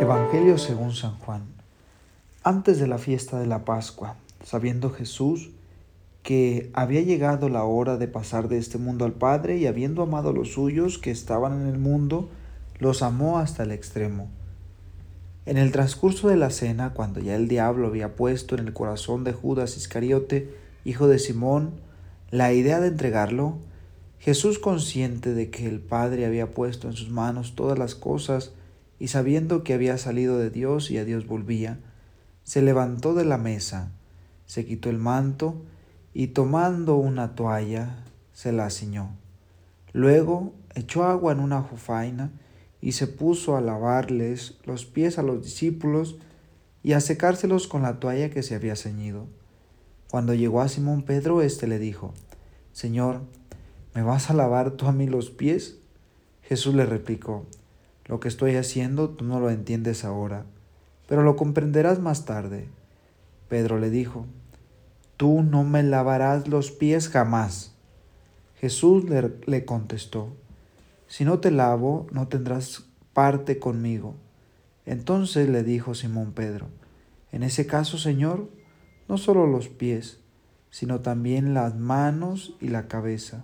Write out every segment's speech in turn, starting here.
Evangelio según San Juan. Antes de la fiesta de la Pascua, sabiendo Jesús que había llegado la hora de pasar de este mundo al Padre y habiendo amado a los suyos que estaban en el mundo, los amó hasta el extremo. En el transcurso de la cena, cuando ya el diablo había puesto en el corazón de Judas Iscariote, hijo de Simón, la idea de entregarlo, Jesús consciente de que el Padre había puesto en sus manos todas las cosas y sabiendo que había salido de Dios y a Dios volvía, se levantó de la mesa, se quitó el manto y tomando una toalla se la ciñó. Luego echó agua en una jofaina y se puso a lavarles los pies a los discípulos y a secárselos con la toalla que se había ceñido. Cuando llegó a Simón Pedro, éste le dijo, Señor, ¿me vas a lavar tú a mí los pies? Jesús le replicó, Lo que estoy haciendo tú no lo entiendes ahora, pero lo comprenderás más tarde. Pedro le dijo, tú no me lavarás los pies jamás. Jesús le, contestó, si no te lavo, no tendrás parte conmigo. Entonces le dijo Simón Pedro, en ese caso, Señor, no solo los pies, sino también las manos y la cabeza.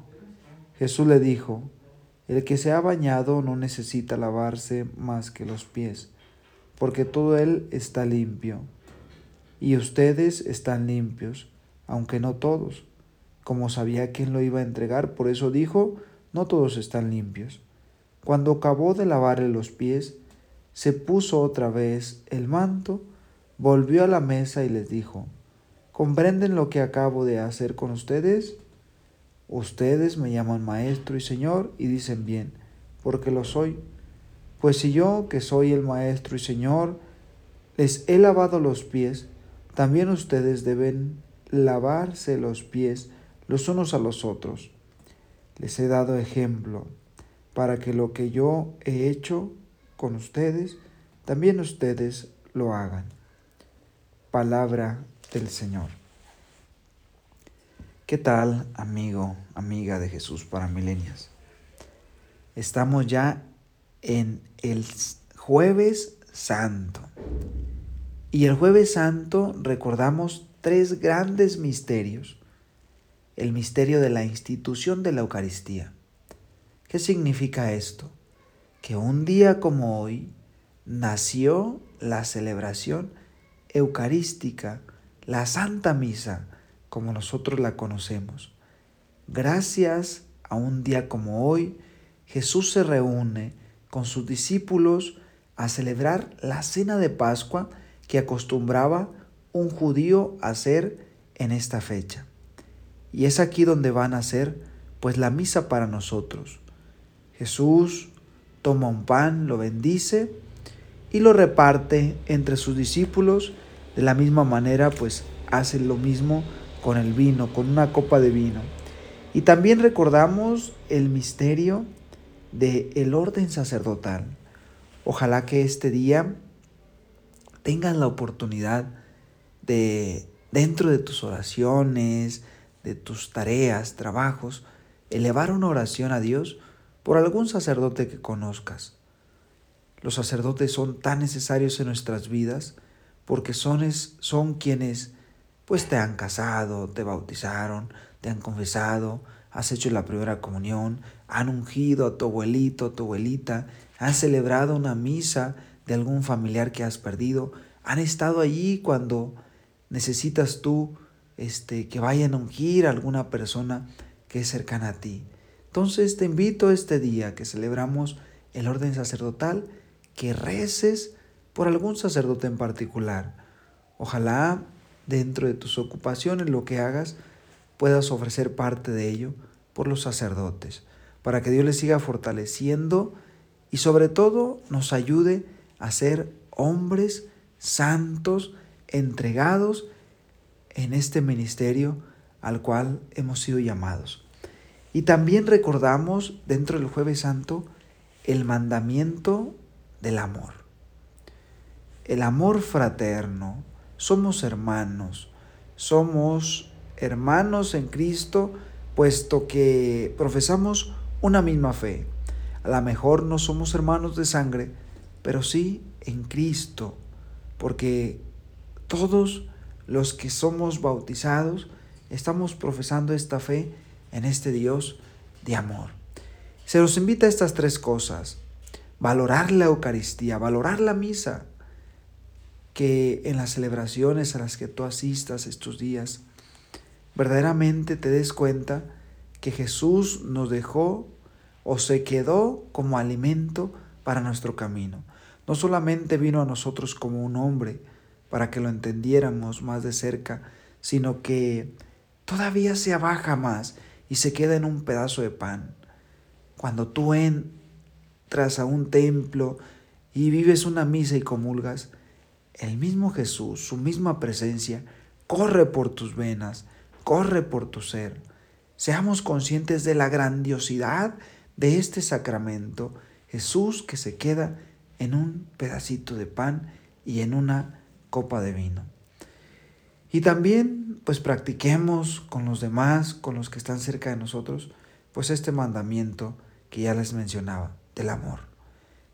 Jesús le dijo, el que se ha bañado no necesita lavarse más que los pies, porque todo él está limpio, y ustedes están limpios aunque no todos. Como sabía quién lo iba a entregar, por eso dijo, no todos están limpios. Cuando acabó de lavarle los pies, se puso otra vez el manto, volvió a la mesa y les dijo, ¿comprenden lo que acabo de hacer con ustedes? Ustedes me llaman maestro y señor y dicen bien, porque lo soy. Pues si yo, que soy el maestro y señor, les he lavado los pies, también ustedes deben lavarse los pies los unos a los otros. Les he dado ejemplo para que lo que yo he hecho con ustedes, también ustedes lo hagan. Palabra del Señor. ¿Qué tal, amigo, amiga de Jesús para milenias? Estamos ya en el jueves santo. Y el jueves santo recordamos tres grandes misterios. El misterio de la institución de la Eucaristía. ¿Qué significa esto? Que un día como hoy nació la celebración eucarística, la Santa Misa, como nosotros la conocemos. Gracias a un día como hoy, Jesús se reúne con sus discípulos a celebrar la cena de Pascua que acostumbraba un judío hacer en esta fecha. Y es aquí donde van a ser pues la misa para nosotros. Jesús toma un pan, lo bendice y lo reparte entre sus discípulos. De la misma manera pues hace lo mismo con el vino, con una copa de vino. Y también recordamos el misterio del el orden sacerdotal. Ojalá que este día tengan la oportunidad de dentro de tus oraciones, de tus tareas, trabajos, elevar una oración a Dios por algún sacerdote que conozcas. Los sacerdotes son tan necesarios en nuestras vidas porque son, son quienes pues te han casado, te bautizaron, te han confesado, has hecho la primera comunión, han ungido a tu abuelito, a tu abuelita, han celebrado una misa de algún familiar que has perdido, han estado allí cuando necesitas tú este, que vayan a ungir a alguna persona que es cercana a ti. Entonces te invito este día que celebramos el orden sacerdotal, que reces por algún sacerdote en particular. Ojalá dentro de tus ocupaciones, lo que hagas, puedas ofrecer parte de ello por los sacerdotes, para que Dios les siga fortaleciendo y sobre todo nos ayude a ser hombres santos, entregados en este ministerio al cual hemos sido llamados. Y también recordamos dentro del jueves santo el mandamiento del amor. El amor fraterno, somos hermanos, somos hermanos en Cristo, puesto que profesamos una misma fe. A lo mejor no somos hermanos de sangre, pero sí en Cristo, porque todos los que somos bautizados estamos profesando esta fe en este Dios de amor. Se nos invita a estas tres cosas. Valorar la Eucaristía, valorar la misa, que en las celebraciones a las que tú asistas estos días, verdaderamente te des cuenta que Jesús nos dejó o se quedó como alimento para nuestro camino. No solamente vino a nosotros como un hombre para que lo entendiéramos más de cerca, sino que todavía se abaja más y se queda en un pedazo de pan. Cuando tú entras a un templo y vives una misa y comulgas, el mismo Jesús, su misma presencia, corre por tus venas, corre por tu ser. Seamos conscientes de la grandiosidad de este sacramento, Jesús que se queda en un pedacito de pan y en una copa de vino. Y también pues practiquemos con los demás, con los que están cerca de nosotros, pues este mandamiento que ya les mencionaba, del amor.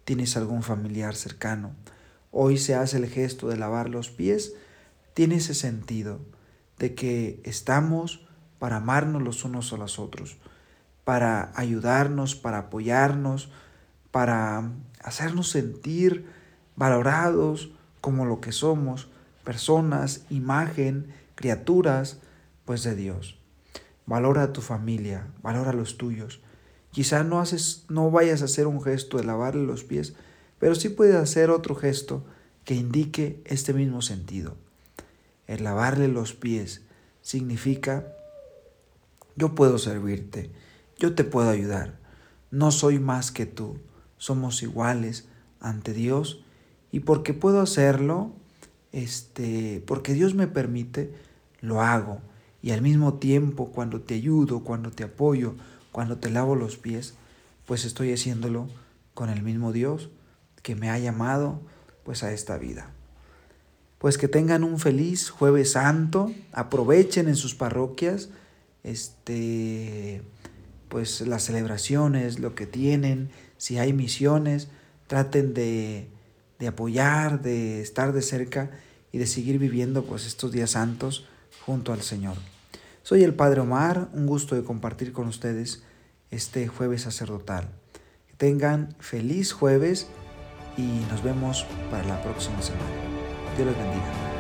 ¿Tienes algún familiar cercano? Hoy se hace el gesto de lavar los pies, tiene ese sentido de que estamos para amarnos los unos a los otros, para ayudarnos, para apoyarnos, para hacernos sentir valorados como lo que somos, personas, imagen, criaturas, pues de Dios. Valora a tu familia, valora a los tuyos. Quizá no, haces, no vayas a hacer un gesto de lavarle los pies, pero sí puedes hacer otro gesto que indique este mismo sentido. El lavarle los pies significa yo puedo servirte, yo te puedo ayudar, no soy más que tú, somos iguales ante Dios y porque puedo hacerlo, este, porque Dios me permite, lo hago. Y al mismo tiempo, cuando te ayudo, cuando te apoyo, cuando te lavo los pies, pues estoy haciéndolo con el mismo Dios que me ha llamado pues a esta vida. Pues que tengan un feliz jueves santo, aprovechen en sus parroquias este pues las celebraciones, lo que tienen, si hay misiones, traten de, de apoyar, de estar de cerca y de seguir viviendo pues estos días santos junto al Señor. Soy el Padre Omar, un gusto de compartir con ustedes este jueves sacerdotal. Que tengan feliz jueves y nos vemos para la próxima semana. Dios les bendiga.